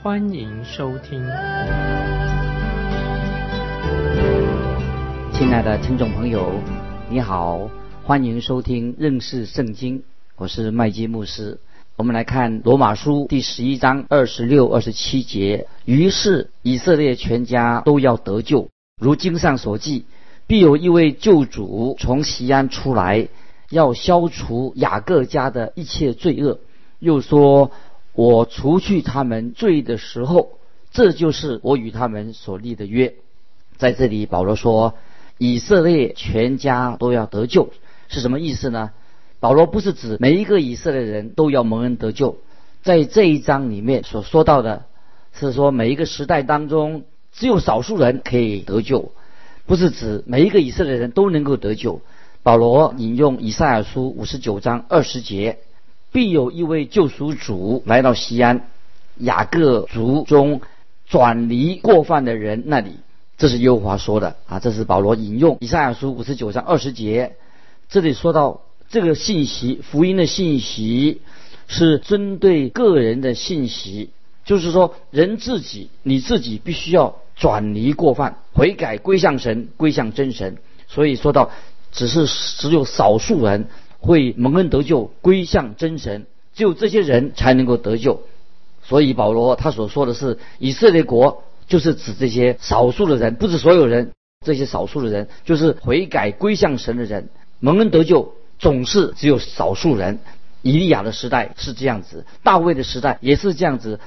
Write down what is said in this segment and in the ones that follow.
欢迎收听。亲爱的听众朋友，你好，欢迎收听认识圣经，我是麦基牧师。我们来看罗马书第十一章二十六、二十七节。于是以色列全家都要得救，如经上所记，必有一位救主从西安出来，要消除雅各家的一切罪恶。又说：我除去他们罪的时候，这就是我与他们所立的约。在这里，保罗说，以色列全家都要得救，是什么意思呢？保罗不是指每一个以色列人都要蒙恩得救，在这一章里面所说到的，是说每一个时代当中只有少数人可以得救，不是指每一个以色列人都能够得救。保罗引用以赛亚书五十九章二十节：“必有一位救赎主来到西安，雅各族中转离过犯的人那里。”这是耶和华说的啊！这是保罗引用以赛亚书五十九章二十节，这里说到。这个信息，福音的信息是针对个人的信息，就是说，人自己，你自己必须要转离过犯，悔改归向神，归向真神。所以说到，只是只有少数人会蒙恩得救，归向真神，只有这些人才能够得救。所以保罗他所说的是，以色列国就是指这些少数的人，不是所有人，这些少数的人就是悔改归向神的人，蒙恩得救。总是只有少数人。以利亚的时代是这样子，大卫的时代也是这样子，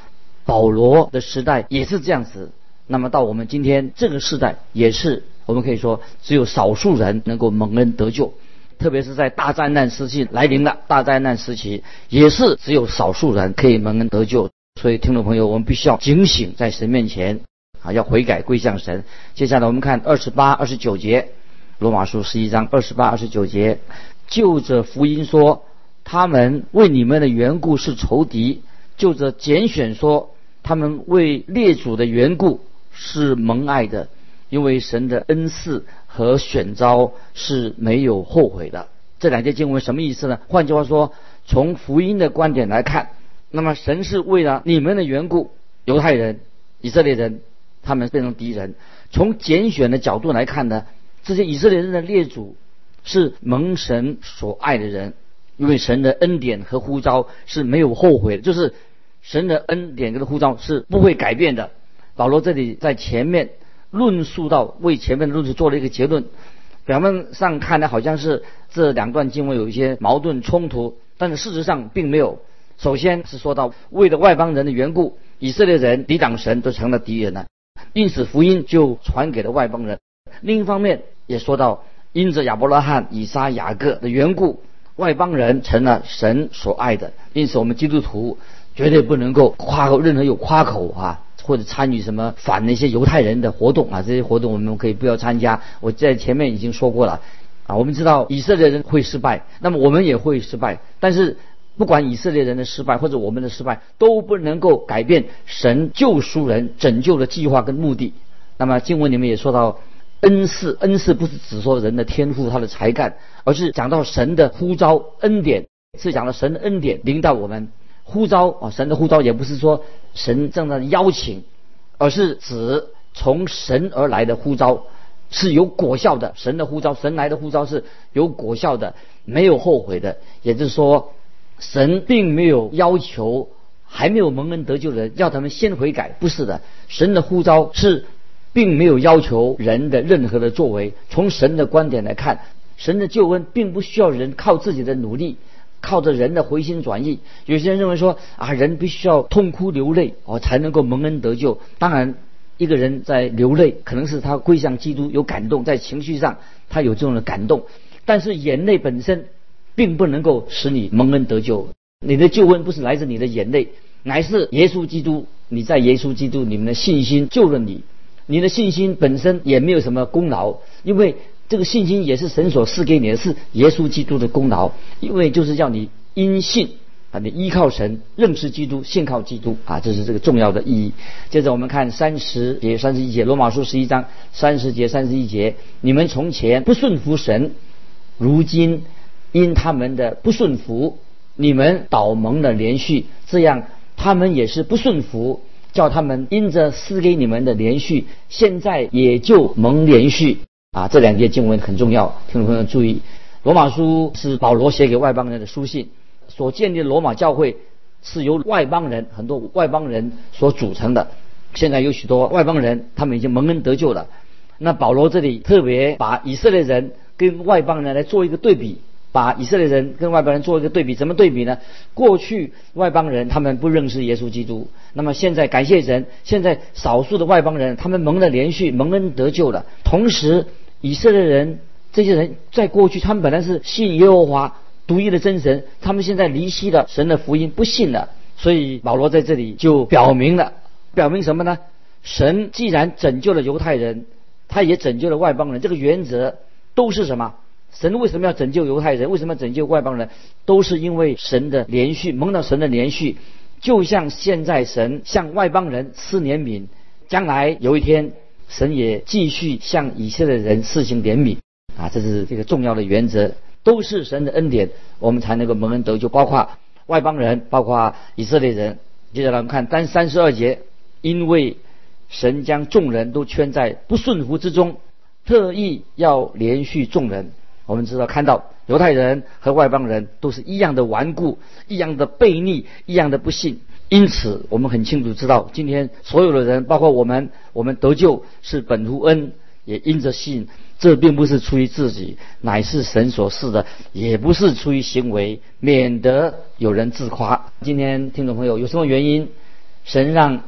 保罗的时代也是这样子。那么到我们今天这个时代，也是我们可以说只有少数人能够蒙恩得救。特别是在大灾难时期来临了，大灾难时期也是只有少数人可以蒙恩得救。所以听众朋友，我们必须要警醒，在神面前啊，要悔改归向神。接下来我们看二十八、二十九节，罗马书十一章二十八、二十九节。就着福音说，他们为你们的缘故是仇敌；就着拣选说，他们为列祖的缘故是蒙爱的，因为神的恩赐和选召是没有后悔的。这两节经文什么意思呢？换句话说，从福音的观点来看，那么神是为了你们的缘故，犹太人、以色列人他们变成敌人；从拣选的角度来看呢，这些以色列人的列祖。是蒙神所爱的人，因为神的恩典和呼召是没有后悔的，就是神的恩典跟呼召是不会改变的。保罗这里在前面论述到，为前面的论述做了一个结论。表面上看来好像是这两段经文有一些矛盾冲突，但是事实上并没有。首先是说到为了外邦人的缘故，以色列人抵挡神都成了敌人了，因此福音就传给了外邦人。另一方面也说到。因着亚伯拉罕、以撒、雅各的缘故，外邦人成了神所爱的。因此，我们基督徒绝对不能够夸口，任何有夸口啊，或者参与什么反那些犹太人的活动啊，这些活动我们可以不要参加。我在前面已经说过了啊，我们知道以色列人会失败，那么我们也会失败。但是，不管以色列人的失败或者我们的失败，都不能够改变神救赎人、拯救的计划跟目的。那么经文里面也说到。恩赐，恩赐不是只说人的天赋、他的才干，而是讲到神的呼召、恩典，是讲到神的恩典领导我们呼召啊。神的呼召也不是说神正在邀请，而是指从神而来的呼召是有果效的。神的呼召，神来的呼召是有果效的，没有后悔的。也就是说，神并没有要求还没有蒙恩得救的人要他们先悔改，不是的。神的呼召是。并没有要求人的任何的作为。从神的观点来看，神的救恩并不需要人靠自己的努力，靠着人的回心转意。有些人认为说啊，人必须要痛哭流泪哦才能够蒙恩得救。当然，一个人在流泪，可能是他归向基督有感动，在情绪上他有这种的感动。但是眼泪本身并不能够使你蒙恩得救。你的救恩不是来自你的眼泪，乃是耶稣基督你在耶稣基督你们的信心救了你，你的信心本身也没有什么功劳，因为这个信心也是神所赐给你的，是耶稣基督的功劳，因为就是叫你因信啊，你依靠神，认识基督，信靠基督啊，这是这个重要的意义。接着我们看三十节、三十一节，罗马书十一章三十节、三十一节，你们从前不顺服神，如今因他们的不顺服。你们倒蒙了连续，这样他们也是不顺服，叫他们因着赐给你们的连续，现在也就蒙连续啊！这两节经文很重要，听众朋友注意，罗马书是保罗写给外邦人的书信，所建立的罗马教会是由外邦人很多外邦人所组成的，现在有许多外邦人，他们已经蒙恩得救了。那保罗这里特别把以色列人跟外邦人来做一个对比。把以色列人跟外邦人做一个对比，怎么对比呢？过去外邦人他们不认识耶稣基督，那么现在感谢神，现在少数的外邦人他们蒙了连续蒙恩得救了。同时，以色列人这些人在过去他们本来是信耶和华独一的真神，他们现在离弃了神的福音，不信了。所以保罗在这里就表明了，表明什么呢？神既然拯救了犹太人，他也拯救了外邦人，这个原则都是什么？神为什么要拯救犹太人？为什么要拯救外邦人？都是因为神的连续，蒙到神的连续，就像现在神向外邦人施怜悯，将来有一天神也继续向以色列人施行怜悯啊！这是这个重要的原则，都是神的恩典，我们才能够蒙恩得救。包括外邦人，包括以色列人。接下来我们看单三十二节，因为神将众人都圈在不顺服之中，特意要连续众人。我们知道，看到犹太人和外邦人都是一样的顽固，一样的悖逆，一样的不信。因此，我们很清楚知道，今天所有的人，包括我们，我们得救是本乎恩，也因着信。这并不是出于自己，乃是神所赐的；也不是出于行为，免得有人自夸。今天听众朋友，有什么原因，神让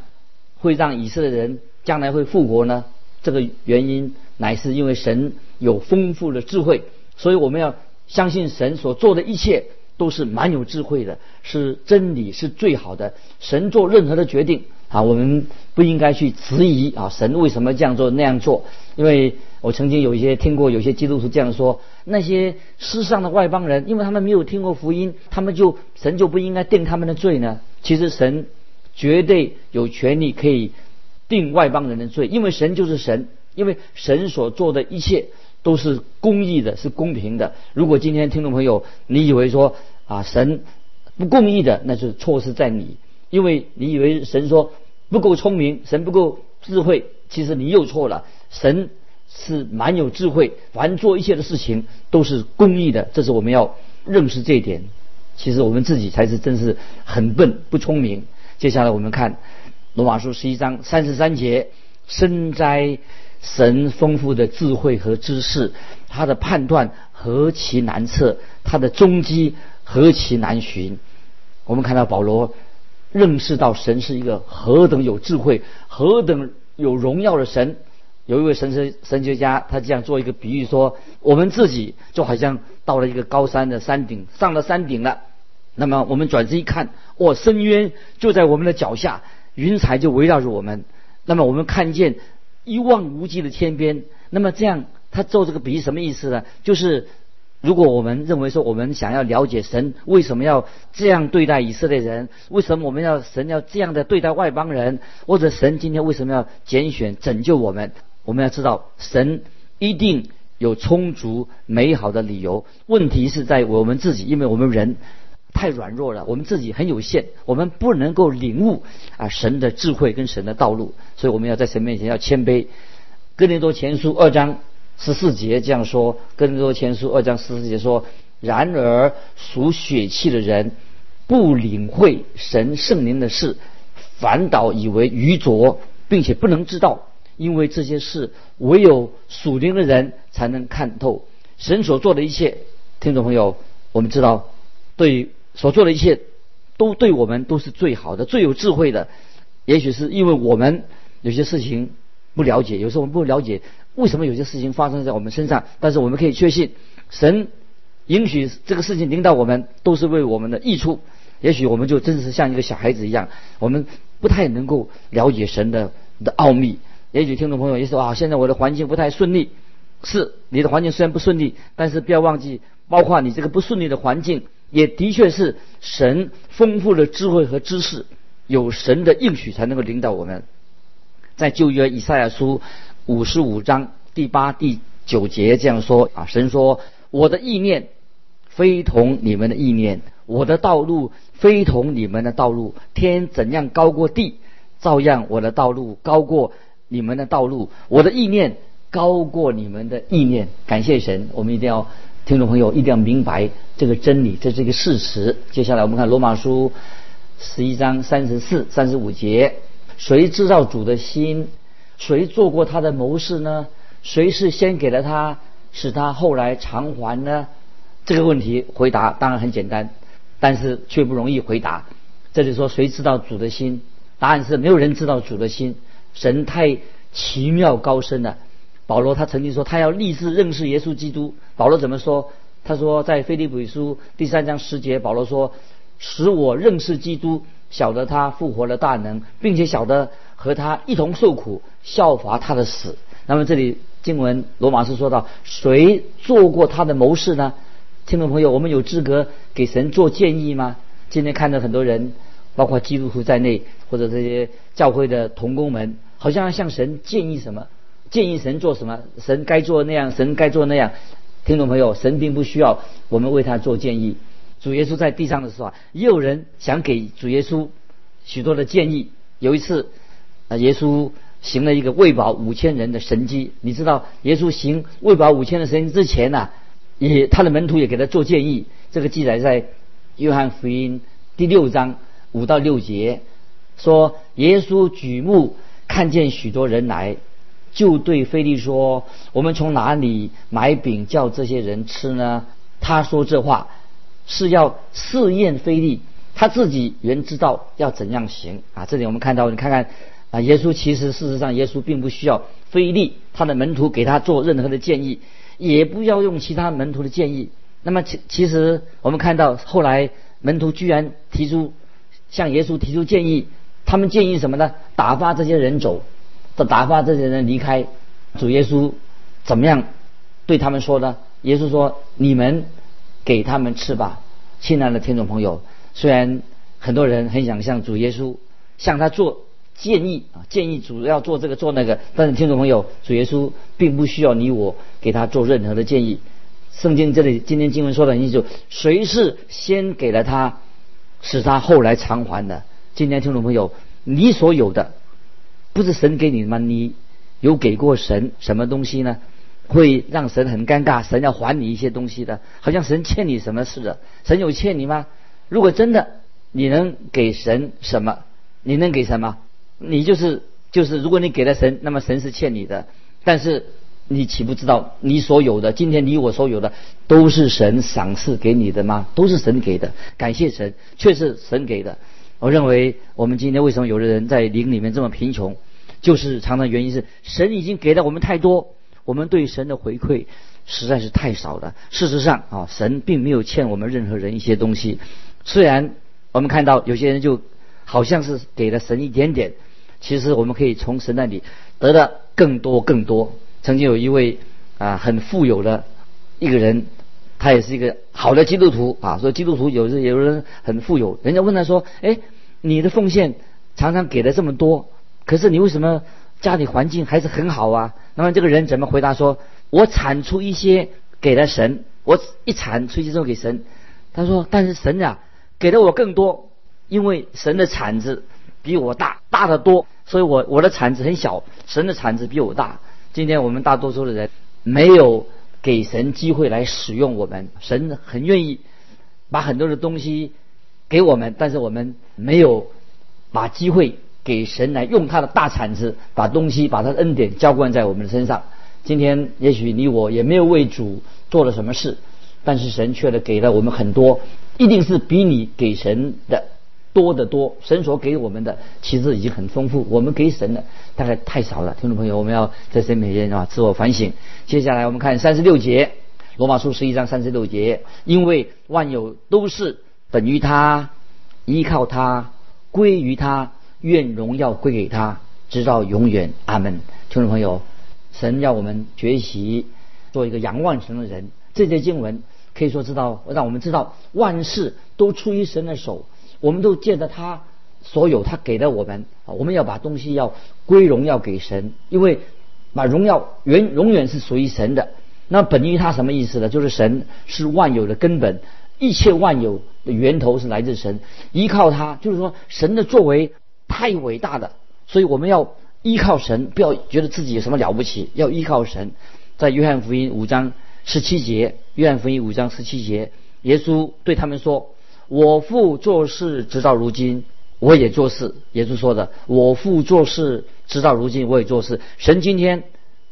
会让以色列人将来会复活呢？这个原因乃是因为神有丰富的智慧。所以我们要相信神所做的一切都是蛮有智慧的，是真理，是最好的。神做任何的决定啊，我们不应该去质疑啊，神为什么这样做那样做？因为我曾经有一些听过有些基督徒这样说：那些世上的外邦人，因为他们没有听过福音，他们就神就不应该定他们的罪呢？其实神绝对有权利可以定外邦人的罪，因为神就是神，因为神所做的一切。都是公义的，是公平的。如果今天听众朋友你以为说啊神不公义的，那就是错失在你，因为你以为神说不够聪明，神不够智慧，其实你又错了。神是蛮有智慧，凡做一切的事情都是公义的，这是我们要认识这一点。其实我们自己才是真是很笨不聪明。接下来我们看罗马书十一章三十三节，深哉。神丰富的智慧和知识，他的判断何其难测，他的踪迹何其难寻。我们看到保罗认识到神是一个何等有智慧、何等有荣耀的神。有一位神神神学家，他这样做一个比喻说：我们自己就好像到了一个高山的山顶，上了山顶了。那么我们转身一看，哇，深渊就在我们的脚下，云彩就围绕着我们。那么我们看见。一望无际的天边，那么这样他做这个比喻什么意思呢？就是如果我们认为说我们想要了解神为什么要这样对待以色列人，为什么我们要神要这样的对待外邦人，或者神今天为什么要拣选拯救我们？我们要知道神一定有充足美好的理由。问题是在我们自己，因为我们人。太软弱了，我们自己很有限，我们不能够领悟啊神的智慧跟神的道路，所以我们要在神面前要谦卑。哥林多前书二章十四节这样说：哥林多前书二章十四节说，然而属血气的人不领会神圣灵的事，反倒以为愚拙，并且不能知道，因为这些事唯有属灵的人才能看透。神所做的一切，听众朋友，我们知道对。所做的一切，都对我们都是最好的、最有智慧的。也许是因为我们有些事情不了解，有时候我们不了解为什么有些事情发生在我们身上。但是我们可以确信，神允许这个事情领导我们，都是为我们的益处。也许我们就真是像一个小孩子一样，我们不太能够了解神的的奥秘。也许听众朋友也说啊，现在我的环境不太顺利。是你的环境虽然不顺利，但是不要忘记，包括你这个不顺利的环境，也的确是神丰富的智慧和知识，有神的应许才能够领导我们。在旧约以赛亚书五十五章第八、第九节这样说啊，神说：“我的意念非同你们的意念，我的道路非同你们的道路。天怎样高过地，照样我的道路高过你们的道路，我的意念。”高过你们的意念，感谢神。我们一定要，听众朋友一定要明白这个真理，这是一个事实。接下来我们看罗马书十一章三十四、三十五节：谁知道主的心？谁做过他的谋士呢？谁是先给了他，使他后来偿还呢？这个问题回答当然很简单，但是却不容易回答。这里说谁知道主的心？答案是没有人知道主的心。神太奇妙高深了。保罗他曾经说他要立志认识耶稣基督。保罗怎么说？他说在腓立比书第三章十节，保罗说：“使我认识基督，晓得他复活的大能，并且晓得和他一同受苦，效法他的死。”那么这里经文罗马书说到，谁做过他的谋士呢？听众朋友，我们有资格给神做建议吗？今天看到很多人，包括基督徒在内，或者这些教会的同工们，好像要向神建议什么？建议神做什么？神该做那样，神该做那样。听众朋友，神并不需要我们为他做建议。主耶稣在地上的时候，也有人想给主耶稣许多的建议。有一次，啊，耶稣行了一个喂饱五千人的神迹。你知道，耶稣行喂饱五千的神迹之前呢，也他的门徒也给他做建议。这个记载在约翰福音第六章五到六节，说耶稣举目看见许多人来。就对菲利说：“我们从哪里买饼叫这些人吃呢？”他说这话是要试验菲利，他自己原知道要怎样行啊。这里我们看到，你看看啊，耶稣其实事实上，耶稣并不需要菲利他的门徒给他做任何的建议，也不要用其他门徒的建议。那么其其实我们看到后来门徒居然提出向耶稣提出建议，他们建议什么呢？打发这些人走。的打发这些人离开，主耶稣怎么样对他们说呢？耶稣说：“你们给他们吃吧。”亲爱的听众朋友，虽然很多人很想向主耶稣向他做建议啊，建议主要做这个做那个，但是听众朋友，主耶稣并不需要你我给他做任何的建议。圣经这里今天经文说的很清楚，谁是先给了他，使他后来偿还的？今天听众朋友，你所有的。不是神给你吗？你有给过神什么东西呢？会让神很尴尬，神要还你一些东西的，好像神欠你什么似的。神有欠你吗？如果真的你能给神什么，你能给什么？你就是就是，如果你给了神，那么神是欠你的。但是你岂不知道，你所有的今天你我所有的都是神赏赐给你的吗？都是神给的，感谢神，却是神给的。我认为，我们今天为什么有的人在灵里面这么贫穷，就是常常原因是神已经给了我们太多，我们对神的回馈实在是太少了。事实上啊，神并没有欠我们任何人一些东西。虽然我们看到有些人就好像是给了神一点点，其实我们可以从神那里得到更多更多。曾经有一位啊很富有的一个人。他也是一个好的基督徒啊，说基督徒有时有人很富有，人家问他说：“哎，你的奉献常常给了这么多，可是你为什么家里环境还是很好啊？”那么这个人怎么回答说：“我产出一些给了神，我一产出一些给神。”他说：“但是神呀，给了我更多，因为神的产子比我大大得多，所以我我的产子很小，神的产子比我大。今天我们大多数的人没有。”给神机会来使用我们，神很愿意把很多的东西给我们，但是我们没有把机会给神来用他的大铲子，把东西把他的恩典浇灌在我们的身上。今天也许你我也没有为主做了什么事，但是神却给了我们很多，一定是比你给神的。多得多，神所给我们的其实已经很丰富，我们给神的大概太少了。听众朋友，我们要在神面前啊自我反省。接下来我们看三十六节，罗马书十一章三十六节，因为万有都是本于他，依靠他，归于他，愿荣耀归给他，直到永远。阿门。听众朋友，神要我们学习做一个仰望神的人。这些经文可以说知道，让我们知道万事都出于神的手，我们都借着他所有，他给了我们啊，我们要把东西要归荣耀给神，因为把荣耀原永远是属于神的。那本于他什么意思呢？就是神是万有的根本，一切万有的源头是来自神，依靠他，就是说神的作为太伟大的，所以我们要依靠神，不要觉得自己有什么了不起，要依靠神。在约翰福音五章十七节，约翰福音五章十七节，耶稣对他们说：“我父做事直到如今，我也做事。”耶稣说的：“我父做事直到如今，我也做事。”神今天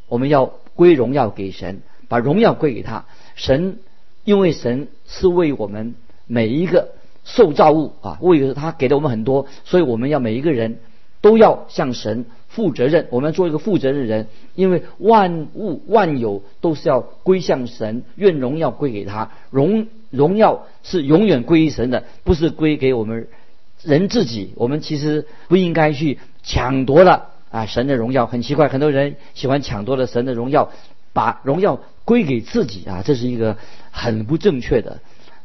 我们要归荣耀给神。把荣耀归给他，神，因为神是为我们每一个受造物啊，为他给了我们很多，所以我们要每一个人都要向神负责任。我们要做一个负责任的人，因为万物万有都是要归向神，愿荣耀归给他，荣荣耀是永远归于神的，不是归给我们人自己。我们其实不应该去抢夺了啊神的荣耀。很奇怪，很多人喜欢抢夺了神的荣耀。把荣耀归给自己啊，这是一个很不正确的。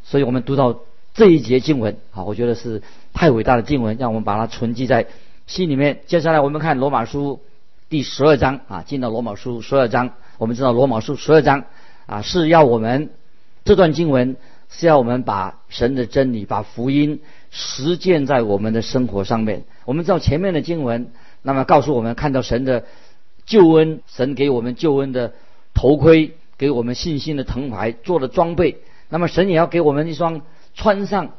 所以我们读到这一节经文啊，我觉得是太伟大的经文，让我们把它存记在心里面。接下来我们看罗马书第十二章啊，进到罗马书十二章，我们知道罗马书十二章啊是要我们这段经文是要我们把神的真理、把福音实践在我们的生活上面。我们知道前面的经文，那么告诉我们看到神的救恩，神给我们救恩的。头盔给我们信心的藤牌做的装备，那么神也要给我们一双穿上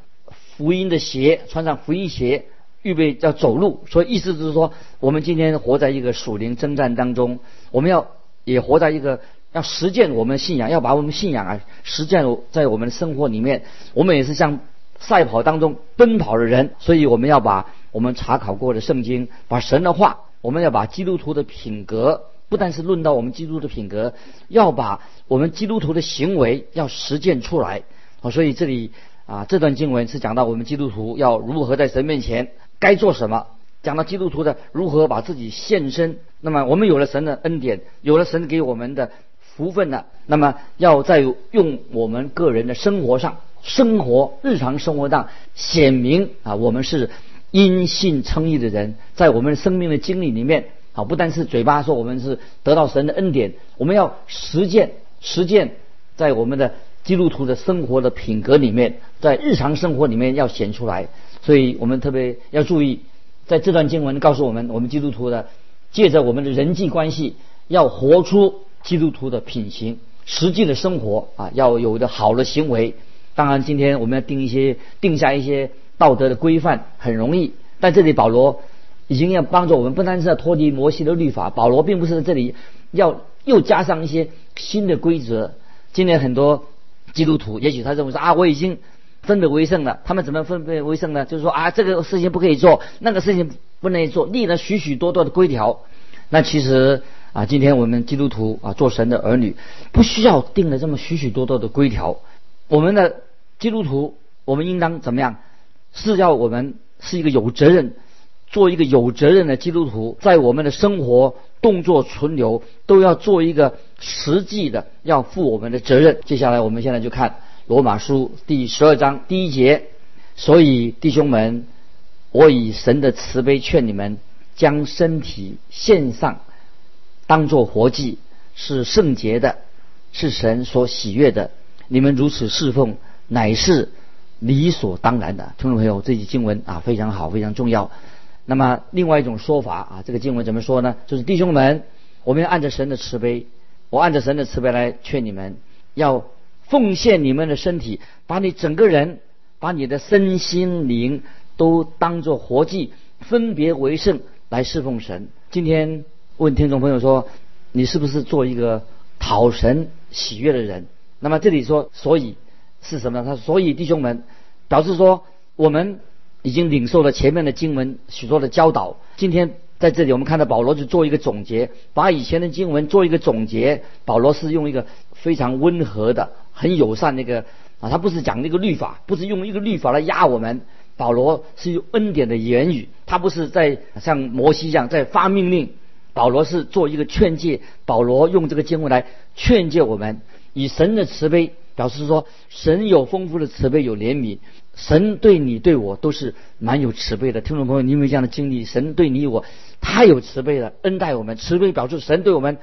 福音的鞋，穿上福音鞋，预备要走路。所以意思就是说，我们今天活在一个属灵征战当中，我们要也活在一个要实践我们信仰，要把我们信仰啊实践在我们的生活里面。我们也是像赛跑当中奔跑的人，所以我们要把我们查考过的圣经，把神的话，我们要把基督徒的品格。不但是论到我们基督的品格，要把我们基督徒的行为要实践出来啊！所以这里啊，这段经文是讲到我们基督徒要如何在神面前该做什么，讲到基督徒的如何把自己献身。那么我们有了神的恩典，有了神给我们的福分了，那么要在用我们个人的生活上、生活日常生活上显明啊，我们是因信称义的人，在我们生命的经历里面。好，不单是嘴巴说我们是得到神的恩典，我们要实践实践在我们的基督徒的生活的品格里面，在日常生活里面要显出来。所以我们特别要注意，在这段经文告诉我们，我们基督徒的借着我们的人际关系，要活出基督徒的品行，实际的生活啊，要有的好的行为。当然，今天我们要定一些定下一些道德的规范，很容易。但这里保罗。已经要帮助我们，不单是要脱离摩西的律法，保罗并不是在这里要又加上一些新的规则。今天很多基督徒，也许他认为说啊，我已经分别为圣了。他们怎么分别为圣呢？就是说啊，这个事情不可以做，那个事情不能做，立了许许多多的规条。那其实啊，今天我们基督徒啊，做神的儿女，不需要定了这么许许多多的规条。我们的基督徒，我们应当怎么样？是要我们是一个有责任。做一个有责任的基督徒，在我们的生活、动作、存留，都要做一个实际的，要负我们的责任。接下来，我们现在就看罗马书第十二章第一节。所以，弟兄们，我以神的慈悲劝你们，将身体献上，当作活祭，是圣洁的，是神所喜悦的。你们如此侍奉，乃是理所当然的。听众朋友，这句经文啊，非常好，非常重要。那么，另外一种说法啊，这个经文怎么说呢？就是弟兄们，我们要按着神的慈悲，我按着神的慈悲来劝你们，要奉献你们的身体，把你整个人，把你的身心灵都当作活祭，分别为圣来侍奉神。今天问听众朋友说，你是不是做一个讨神喜悦的人？那么这里说，所以是什么呢？他所以弟兄们，表示说我们。已经领受了前面的经文许多的教导。今天在这里，我们看到保罗就做一个总结，把以前的经文做一个总结。保罗是用一个非常温和的、很友善那个啊，他不是讲那个律法，不是用一个律法来压我们，保罗是用恩典的言语，他不是在像摩西一样在发命令。保罗是做一个劝诫，保罗用这个经文来劝诫我们，以神的慈悲表示说，神有丰富的慈悲，有怜悯，神对你对我都是蛮有慈悲的。听众朋友，你有没有这样的经历？神对你我太有慈悲了，恩待我们，慈悲表示神对我们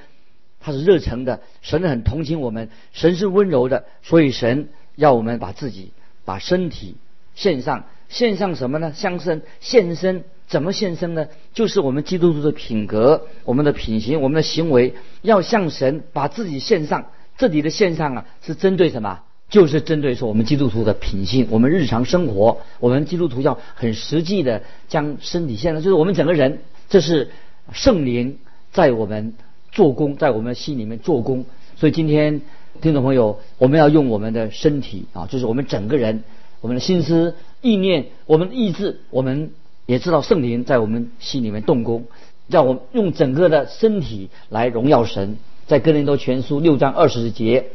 他是热诚的，神很同情我们，神是温柔的，所以神要我们把自己把身体献上，献上什么呢？献身，献身。怎么献身呢？就是我们基督徒的品格、我们的品行、我们的行为，要向神把自己献上。这里的献上啊，是针对什么？就是针对说我们基督徒的品性，我们日常生活，我们基督徒要很实际的将身体献上，就是我们整个人，这是圣灵在我们做工，在我们心里面做工。所以今天听众朋友，我们要用我们的身体啊，就是我们整个人，我们的心思、意念、我们的意志，我们。也知道圣灵在我们心里面动工，让我们用整个的身体来荣耀神。在哥林多全书六章二十节，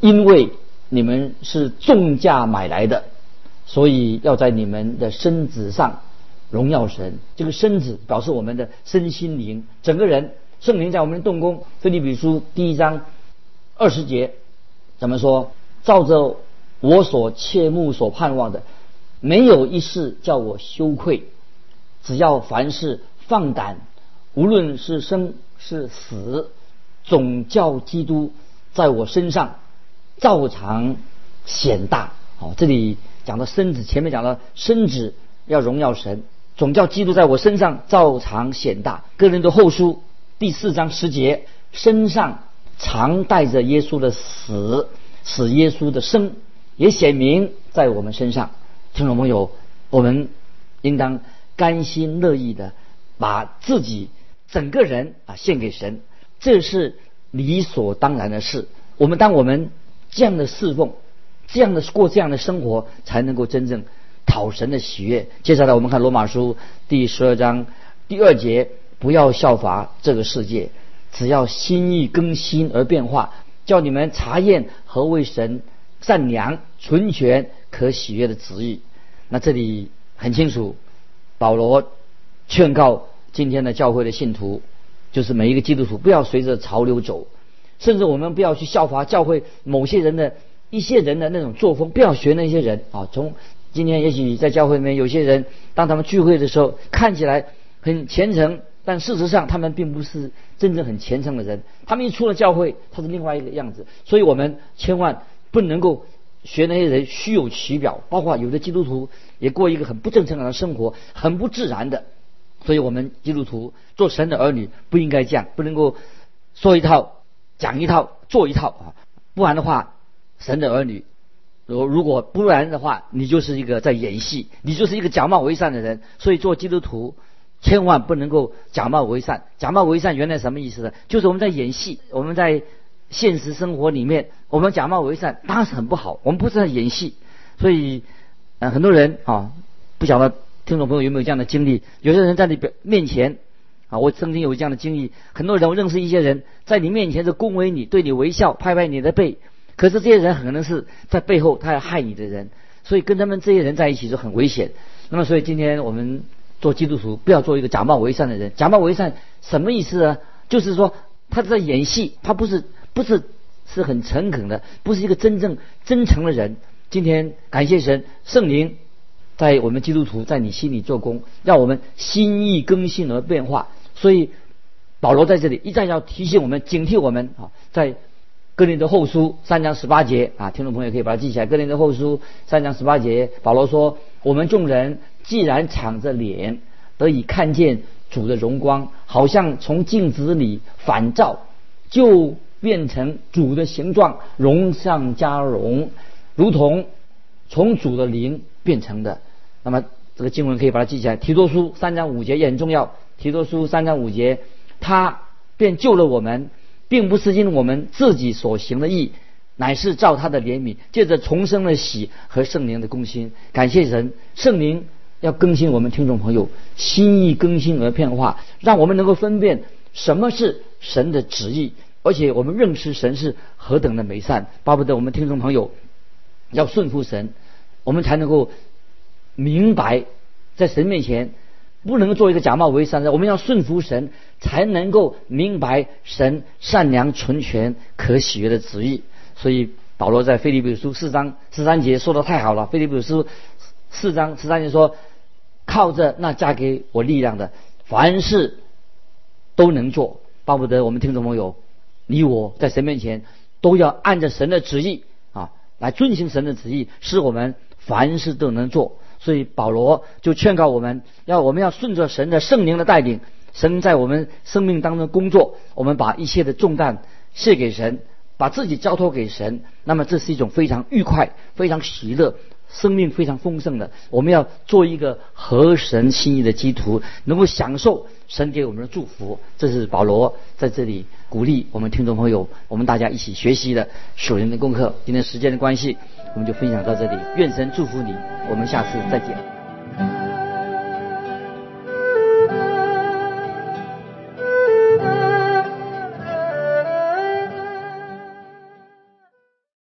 因为你们是重价买来的，所以要在你们的身子上荣耀神。这个身子表示我们的身心灵，整个人圣灵在我们动工。菲利比书第一章二十节怎么说？照着我所切慕所盼望的，没有一事叫我羞愧。只要凡事放胆，无论是生是死，总叫基督在我身上照常显大。好，这里讲到身子，前面讲到身子要荣耀神，总叫基督在我身上照常显大。个人的后书第四章十节，身上常带着耶稣的死，使耶稣的生也显明在我们身上。听众朋友，我们应当。甘心乐意的把自己整个人啊献给神，这是理所当然的事。我们当我们这样的侍奉，这样的过这样的生活，才能够真正讨神的喜悦。接下来我们看罗马书第十二章第二节：不要效法这个世界，只要心意更新而变化，叫你们查验何为神善良、纯全、可喜悦的旨意。那这里很清楚。保罗劝告今天的教会的信徒，就是每一个基督徒不要随着潮流走，甚至我们不要去效法教会某些人的一些人的那种作风，不要学那些人啊。从今天，也许你在教会里面有些人，当他们聚会的时候，看起来很虔诚，但事实上他们并不是真正很虔诚的人。他们一出了教会，他是另外一个样子。所以我们千万不能够。学那些人虚有其表，包括有的基督徒也过一个很不正常的生活，很不自然的。所以我们基督徒做神的儿女不应该这样，不能够说一套讲一套做一套啊，不然的话，神的儿女如如果不然的话，你就是一个在演戏，你就是一个假冒为善的人。所以做基督徒千万不能够假冒为善。假冒为善原来什么意思呢？就是我们在演戏，我们在。现实生活里面，我们假冒为善当然是很不好。我们不是在演戏，所以，呃，很多人啊，不晓得听众朋友有没有这样的经历？有些人在你表面前，啊，我曾经有这样的经历。很多人我认识一些人在你面前是恭维你，对你微笑，拍拍你的背。可是这些人可能是在背后他要害你的人，所以跟他们这些人在一起就很危险。那么，所以今天我们做基督徒，不要做一个假冒为善的人。假冒为善什么意思呢？就是说他在演戏，他不是。不是是很诚恳的，不是一个真正真诚的人。今天感谢神，圣灵在我们基督徒在你心里做工，让我们心意更新而变化。所以保罗在这里一再要提醒我们，警惕我们啊，在哥林的后书三章十八节啊，听众朋友可以把它记起来。哥林的后书三章十八节，保罗说：“我们众人既然敞着脸得以看见主的荣光，好像从镜子里反照，就。”变成主的形状，荣上加荣，如同从主的灵变成的。那么这个经文可以把它记起来。提多书三章五节也很重要。提多书三章五节，他便救了我们，并不是因我们自己所行的义，乃是照他的怜悯，借着重生的喜和圣灵的更新。感谢神，圣灵要更新我们听众朋友心意更新而变化，让我们能够分辨什么是神的旨意。而且我们认识神是何等的美善，巴不得我们听众朋友要顺服神，我们才能够明白，在神面前不能做一个假冒为善的，我们要顺服神，才能够明白神善良、纯全、可喜悦的旨意。所以保罗在腓立比书四章十三节说的太好了，腓立比书四章十三节说：“靠着那加给我力量的，凡事都能做。”巴不得我们听众朋友，你我在神面前都要按着神的旨意啊，来遵行神的旨意，使我们凡事都能做。所以保罗就劝告我们要，我们要顺着神的圣灵的带领，神在我们生命当中工作，我们把一切的重担卸给神，把自己交托给神。那么这是一种非常愉快、非常喜乐、生命非常丰盛的。我们要做一个合神心意的基督徒，能够享受神给我们的祝福。这是保罗在这里鼓励我们听众朋友，我们大家一起学习的属灵的功课。今天时间的关系。我们就分享到这里，愿神祝福你，我们下次再见。